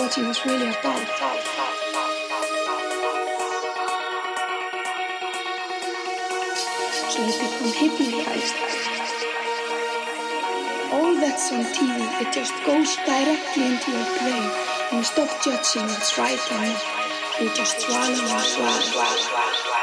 what he was really about. So he's become hypnotized. All that's on TV, it just goes directly into your brain. And you stop judging what's right and you just swallow and swallow.